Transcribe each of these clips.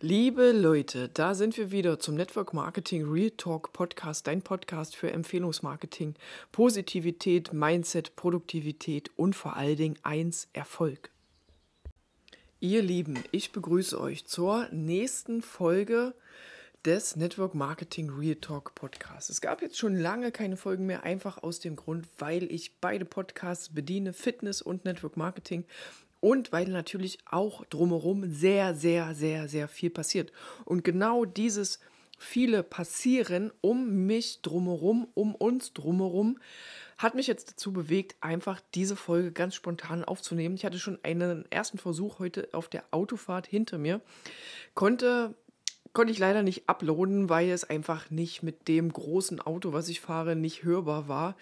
Liebe Leute, da sind wir wieder zum Network Marketing Real Talk Podcast, dein Podcast für Empfehlungsmarketing, Positivität, Mindset, Produktivität und vor allen Dingen eins, Erfolg. Ihr Lieben, ich begrüße euch zur nächsten Folge des Network Marketing Real Talk Podcasts. Es gab jetzt schon lange keine Folgen mehr, einfach aus dem Grund, weil ich beide Podcasts bediene, Fitness und Network Marketing und weil natürlich auch drumherum sehr, sehr, sehr, sehr viel passiert. Und genau dieses viele passieren um mich drumherum, um uns drumherum, hat mich jetzt dazu bewegt, einfach diese Folge ganz spontan aufzunehmen. Ich hatte schon einen ersten Versuch heute auf der Autofahrt hinter mir, konnte konnte ich leider nicht uploaden, weil es einfach nicht mit dem großen Auto, was ich fahre, nicht hörbar war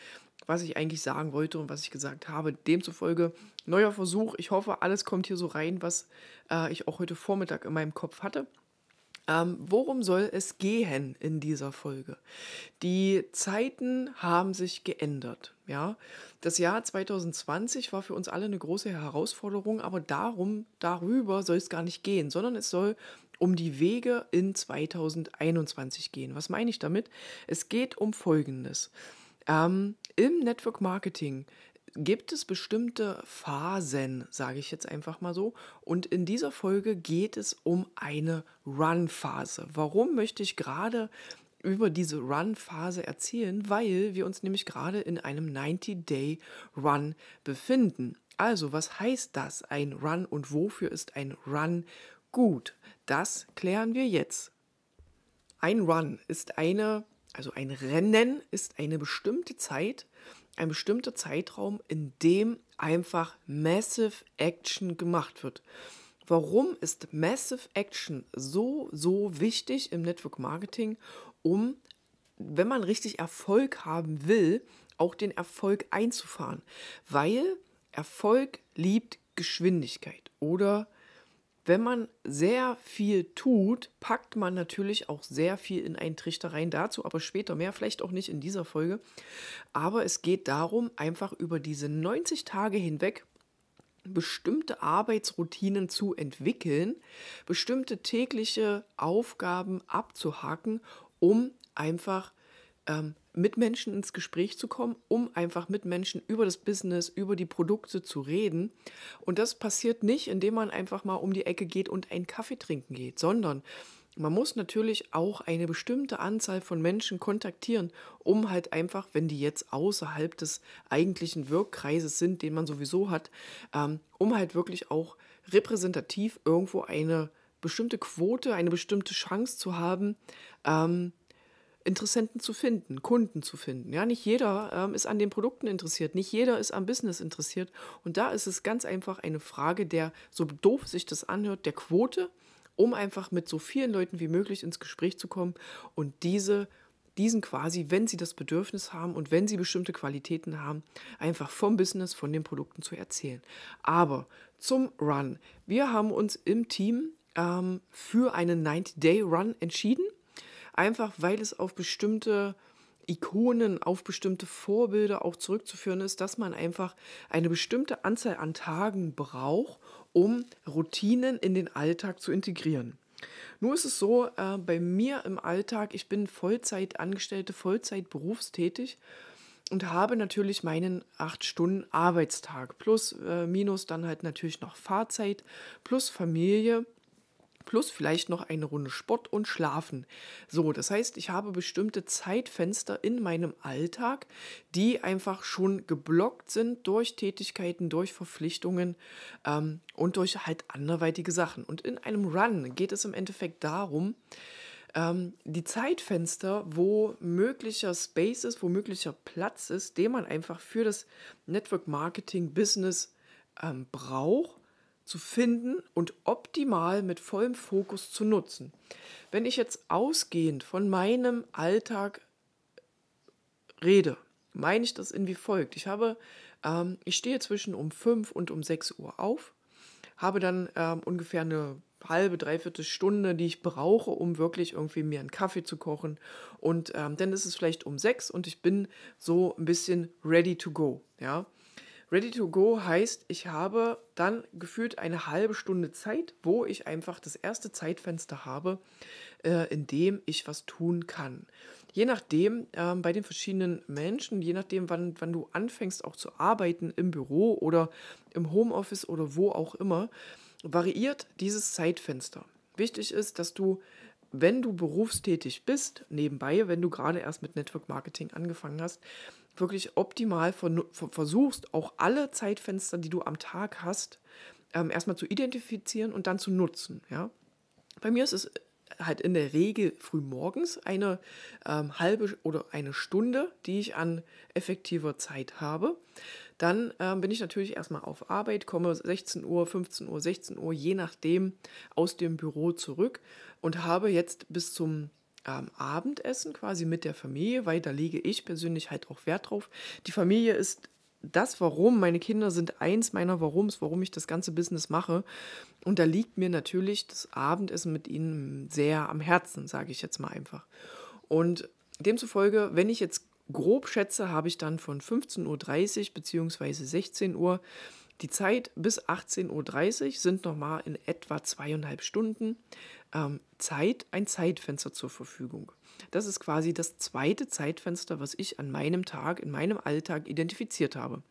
was ich eigentlich sagen wollte und was ich gesagt habe. Demzufolge neuer Versuch. Ich hoffe, alles kommt hier so rein, was äh, ich auch heute Vormittag in meinem Kopf hatte. Ähm, worum soll es gehen in dieser Folge? Die Zeiten haben sich geändert. Ja, das Jahr 2020 war für uns alle eine große Herausforderung, aber darum, darüber soll es gar nicht gehen, sondern es soll um die Wege in 2021 gehen. Was meine ich damit? Es geht um Folgendes. Ähm, Im Network Marketing gibt es bestimmte Phasen, sage ich jetzt einfach mal so. Und in dieser Folge geht es um eine Run-Phase. Warum möchte ich gerade über diese Run-Phase erzählen? Weil wir uns nämlich gerade in einem 90-Day-Run befinden. Also, was heißt das, ein Run und wofür ist ein Run gut? Das klären wir jetzt. Ein Run ist eine also ein Rennen ist eine bestimmte Zeit, ein bestimmter Zeitraum, in dem einfach Massive Action gemacht wird. Warum ist Massive Action so, so wichtig im Network Marketing, um, wenn man richtig Erfolg haben will, auch den Erfolg einzufahren? Weil Erfolg liebt Geschwindigkeit oder wenn man sehr viel tut, packt man natürlich auch sehr viel in einen Trichter rein. Dazu aber später mehr, vielleicht auch nicht in dieser Folge. Aber es geht darum, einfach über diese 90 Tage hinweg bestimmte Arbeitsroutinen zu entwickeln, bestimmte tägliche Aufgaben abzuhaken, um einfach ähm, mit Menschen ins Gespräch zu kommen, um einfach mit Menschen über das Business, über die Produkte zu reden. Und das passiert nicht, indem man einfach mal um die Ecke geht und einen Kaffee trinken geht, sondern man muss natürlich auch eine bestimmte Anzahl von Menschen kontaktieren, um halt einfach, wenn die jetzt außerhalb des eigentlichen Wirkkreises sind, den man sowieso hat, ähm, um halt wirklich auch repräsentativ irgendwo eine bestimmte Quote, eine bestimmte Chance zu haben, ähm, Interessenten zu finden, Kunden zu finden. Ja, nicht jeder ähm, ist an den Produkten interessiert, nicht jeder ist am Business interessiert. Und da ist es ganz einfach eine Frage der, so doof sich das anhört, der Quote, um einfach mit so vielen Leuten wie möglich ins Gespräch zu kommen und diese diesen quasi, wenn sie das Bedürfnis haben und wenn sie bestimmte Qualitäten haben, einfach vom Business, von den Produkten zu erzählen. Aber zum Run. Wir haben uns im Team ähm, für einen 90-Day-Run entschieden einfach weil es auf bestimmte Ikonen, auf bestimmte Vorbilder auch zurückzuführen ist, dass man einfach eine bestimmte Anzahl an Tagen braucht, um Routinen in den Alltag zu integrieren. Nur ist es so, äh, bei mir im Alltag, ich bin Vollzeit Angestellte, Vollzeit berufstätig und habe natürlich meinen 8 Stunden Arbeitstag plus äh, minus dann halt natürlich noch Fahrzeit plus Familie plus vielleicht noch eine Runde Sport und Schlafen. So, das heißt, ich habe bestimmte Zeitfenster in meinem Alltag, die einfach schon geblockt sind durch Tätigkeiten, durch Verpflichtungen ähm, und durch halt anderweitige Sachen. Und in einem Run geht es im Endeffekt darum, ähm, die Zeitfenster, wo möglicher Space ist, wo möglicher Platz ist, den man einfach für das Network Marketing Business ähm, braucht, zu finden und optimal mit vollem Fokus zu nutzen. Wenn ich jetzt ausgehend von meinem Alltag rede, meine ich das in wie folgt. Ich habe, ähm, ich stehe zwischen um 5 und um 6 Uhr auf, habe dann ähm, ungefähr eine halbe, dreiviertel Stunde, die ich brauche, um wirklich irgendwie mir einen Kaffee zu kochen. Und ähm, dann ist es vielleicht um sechs und ich bin so ein bisschen ready to go. Ja, Ready to go heißt, ich habe dann gefühlt eine halbe Stunde Zeit, wo ich einfach das erste Zeitfenster habe, äh, in dem ich was tun kann. Je nachdem, äh, bei den verschiedenen Menschen, je nachdem, wann, wann du anfängst auch zu arbeiten im Büro oder im Homeoffice oder wo auch immer, variiert dieses Zeitfenster. Wichtig ist, dass du wenn du berufstätig bist, nebenbei, wenn du gerade erst mit Network Marketing angefangen hast, wirklich optimal versuchst, auch alle Zeitfenster, die du am Tag hast, ähm, erstmal zu identifizieren und dann zu nutzen. Ja? Bei mir ist es halt in der Regel früh morgens eine ähm, halbe oder eine Stunde, die ich an effektiver Zeit habe. Dann ähm, bin ich natürlich erstmal auf Arbeit, komme 16 Uhr, 15 Uhr, 16 Uhr, je nachdem, aus dem Büro zurück und habe jetzt bis zum ähm, Abendessen quasi mit der Familie, weil da lege ich persönlich halt auch Wert drauf. Die Familie ist das Warum, meine Kinder sind eins meiner Warums, warum ich das ganze Business mache. Und da liegt mir natürlich das Abendessen mit ihnen sehr am Herzen, sage ich jetzt mal einfach. Und demzufolge, wenn ich jetzt grob schätze, habe ich dann von 15.30 Uhr bzw. 16 Uhr die Zeit bis 18.30 Uhr sind nochmal in etwa zweieinhalb Stunden ähm, Zeit, ein Zeitfenster zur Verfügung. Das ist quasi das zweite Zeitfenster, was ich an meinem Tag, in meinem Alltag identifiziert habe.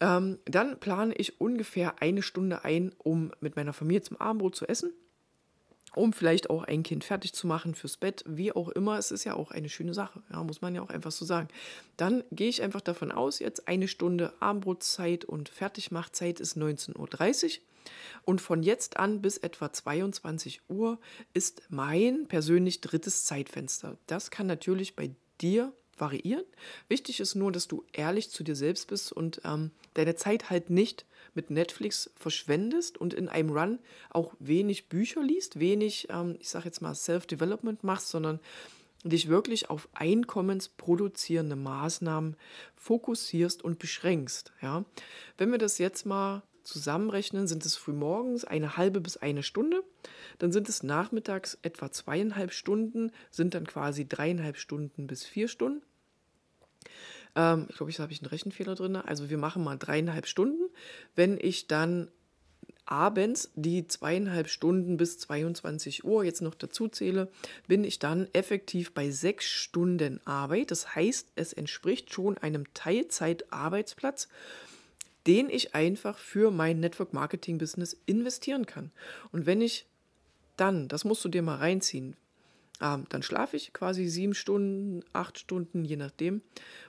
Ähm, dann plane ich ungefähr eine Stunde ein, um mit meiner Familie zum Abendbrot zu essen um vielleicht auch ein Kind fertig zu machen fürs Bett, wie auch immer. Es ist ja auch eine schöne Sache, ja, muss man ja auch einfach so sagen. Dann gehe ich einfach davon aus, jetzt eine Stunde Abendbrotzeit und Fertigmachzeit ist 19.30 Uhr. Und von jetzt an bis etwa 22 Uhr ist mein persönlich drittes Zeitfenster. Das kann natürlich bei dir variieren. Wichtig ist nur, dass du ehrlich zu dir selbst bist und ähm, deine Zeit halt nicht mit Netflix verschwendest und in einem Run auch wenig Bücher liest, wenig, ähm, ich sage jetzt mal, Self-Development machst, sondern dich wirklich auf einkommensproduzierende Maßnahmen fokussierst und beschränkst. Ja? Wenn wir das jetzt mal zusammenrechnen, sind es frühmorgens eine halbe bis eine Stunde, dann sind es nachmittags etwa zweieinhalb Stunden, sind dann quasi dreieinhalb Stunden bis vier Stunden. Ähm, ich glaube, ich habe ich einen Rechenfehler drin. Also wir machen mal dreieinhalb Stunden. Wenn ich dann abends die zweieinhalb Stunden bis 22 Uhr jetzt noch dazu zähle, bin ich dann effektiv bei sechs Stunden Arbeit. Das heißt, es entspricht schon einem Teilzeitarbeitsplatz, den ich einfach für mein Network Marketing Business investieren kann. Und wenn ich dann, das musst du dir mal reinziehen, ähm, dann schlafe ich quasi sieben Stunden, acht Stunden, je nachdem.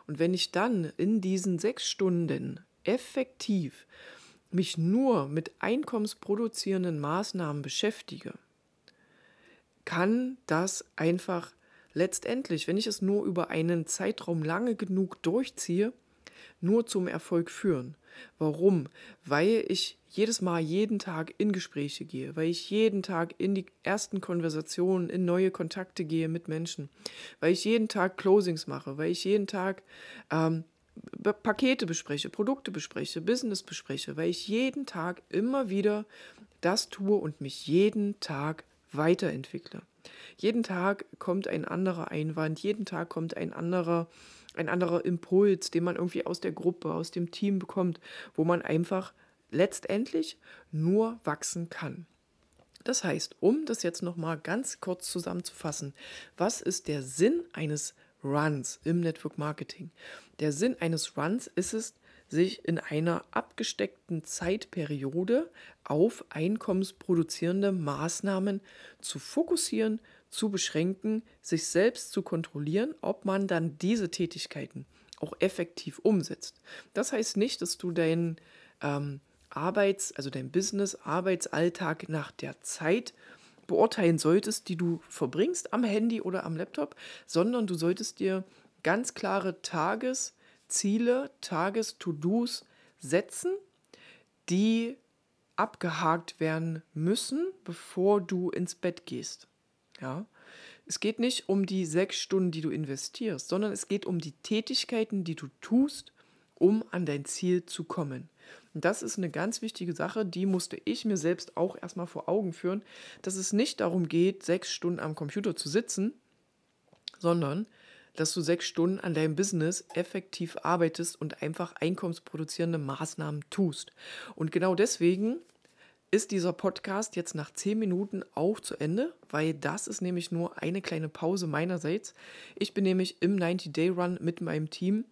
Und wenn ich dann in diesen sechs Stunden effektiv mich nur mit einkommensproduzierenden Maßnahmen beschäftige, kann das einfach letztendlich, wenn ich es nur über einen Zeitraum lange genug durchziehe, nur zum Erfolg führen. Warum? Weil ich jedes Mal jeden Tag in Gespräche gehe, weil ich jeden Tag in die ersten Konversationen, in neue Kontakte gehe mit Menschen, weil ich jeden Tag Closings mache, weil ich jeden Tag ähm, Pakete bespreche, Produkte bespreche, Business bespreche, weil ich jeden Tag immer wieder das tue und mich jeden Tag weiterentwickle. Jeden Tag kommt ein anderer Einwand, jeden Tag kommt ein anderer ein anderer Impuls, den man irgendwie aus der Gruppe, aus dem Team bekommt, wo man einfach letztendlich nur wachsen kann. Das heißt, um das jetzt nochmal ganz kurz zusammenzufassen, was ist der Sinn eines Runs im Network Marketing? Der Sinn eines Runs ist es, sich in einer abgesteckten Zeitperiode auf einkommensproduzierende Maßnahmen zu fokussieren, zu beschränken, sich selbst zu kontrollieren, ob man dann diese Tätigkeiten auch effektiv umsetzt. Das heißt nicht, dass du deinen ähm, Arbeits-, also dein Business, Arbeitsalltag nach der Zeit beurteilen solltest, die du verbringst am Handy oder am Laptop, sondern du solltest dir ganz klare Tagesziele, Tages-To-Dos setzen, die abgehakt werden müssen, bevor du ins Bett gehst. Ja? Es geht nicht um die sechs Stunden, die du investierst, sondern es geht um die Tätigkeiten, die du tust, um an dein Ziel zu kommen. Und das ist eine ganz wichtige Sache, die musste ich mir selbst auch erstmal vor Augen führen, dass es nicht darum geht, sechs Stunden am Computer zu sitzen, sondern dass du sechs Stunden an deinem Business effektiv arbeitest und einfach einkommensproduzierende Maßnahmen tust. Und genau deswegen ist dieser Podcast jetzt nach zehn Minuten auch zu Ende, weil das ist nämlich nur eine kleine Pause meinerseits. Ich bin nämlich im 90-Day-Run mit meinem Team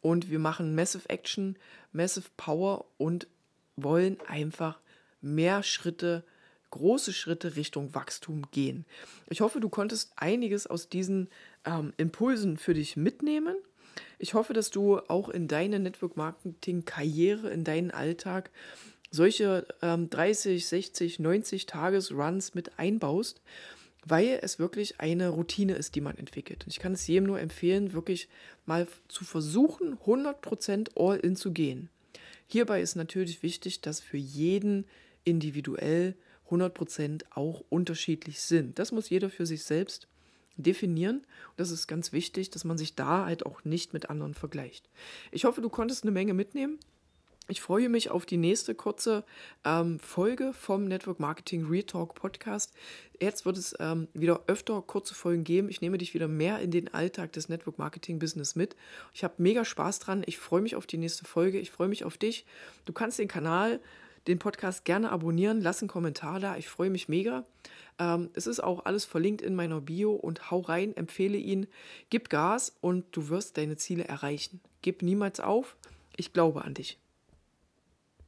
und wir machen Massive Action, Massive Power und wollen einfach mehr Schritte, große Schritte Richtung Wachstum gehen. Ich hoffe, du konntest einiges aus diesen ähm, Impulsen für dich mitnehmen. Ich hoffe, dass du auch in deine Network Marketing Karriere, in deinen Alltag solche ähm, 30, 60, 90 Tages-Runs mit einbaust, weil es wirklich eine Routine ist, die man entwickelt. Und ich kann es jedem nur empfehlen, wirklich mal zu versuchen, 100% all in zu gehen. Hierbei ist natürlich wichtig, dass für jeden individuell 100% auch unterschiedlich sind. Das muss jeder für sich selbst definieren. Und das ist ganz wichtig, dass man sich da halt auch nicht mit anderen vergleicht. Ich hoffe, du konntest eine Menge mitnehmen. Ich freue mich auf die nächste kurze ähm, Folge vom Network Marketing Retalk Podcast. Jetzt wird es ähm, wieder öfter kurze Folgen geben. Ich nehme dich wieder mehr in den Alltag des Network Marketing Business mit. Ich habe mega Spaß dran. Ich freue mich auf die nächste Folge. Ich freue mich auf dich. Du kannst den Kanal, den Podcast gerne abonnieren. Lass einen Kommentar da. Ich freue mich mega. Ähm, es ist auch alles verlinkt in meiner Bio und hau rein, empfehle ihn. Gib Gas und du wirst deine Ziele erreichen. Gib niemals auf. Ich glaube an dich.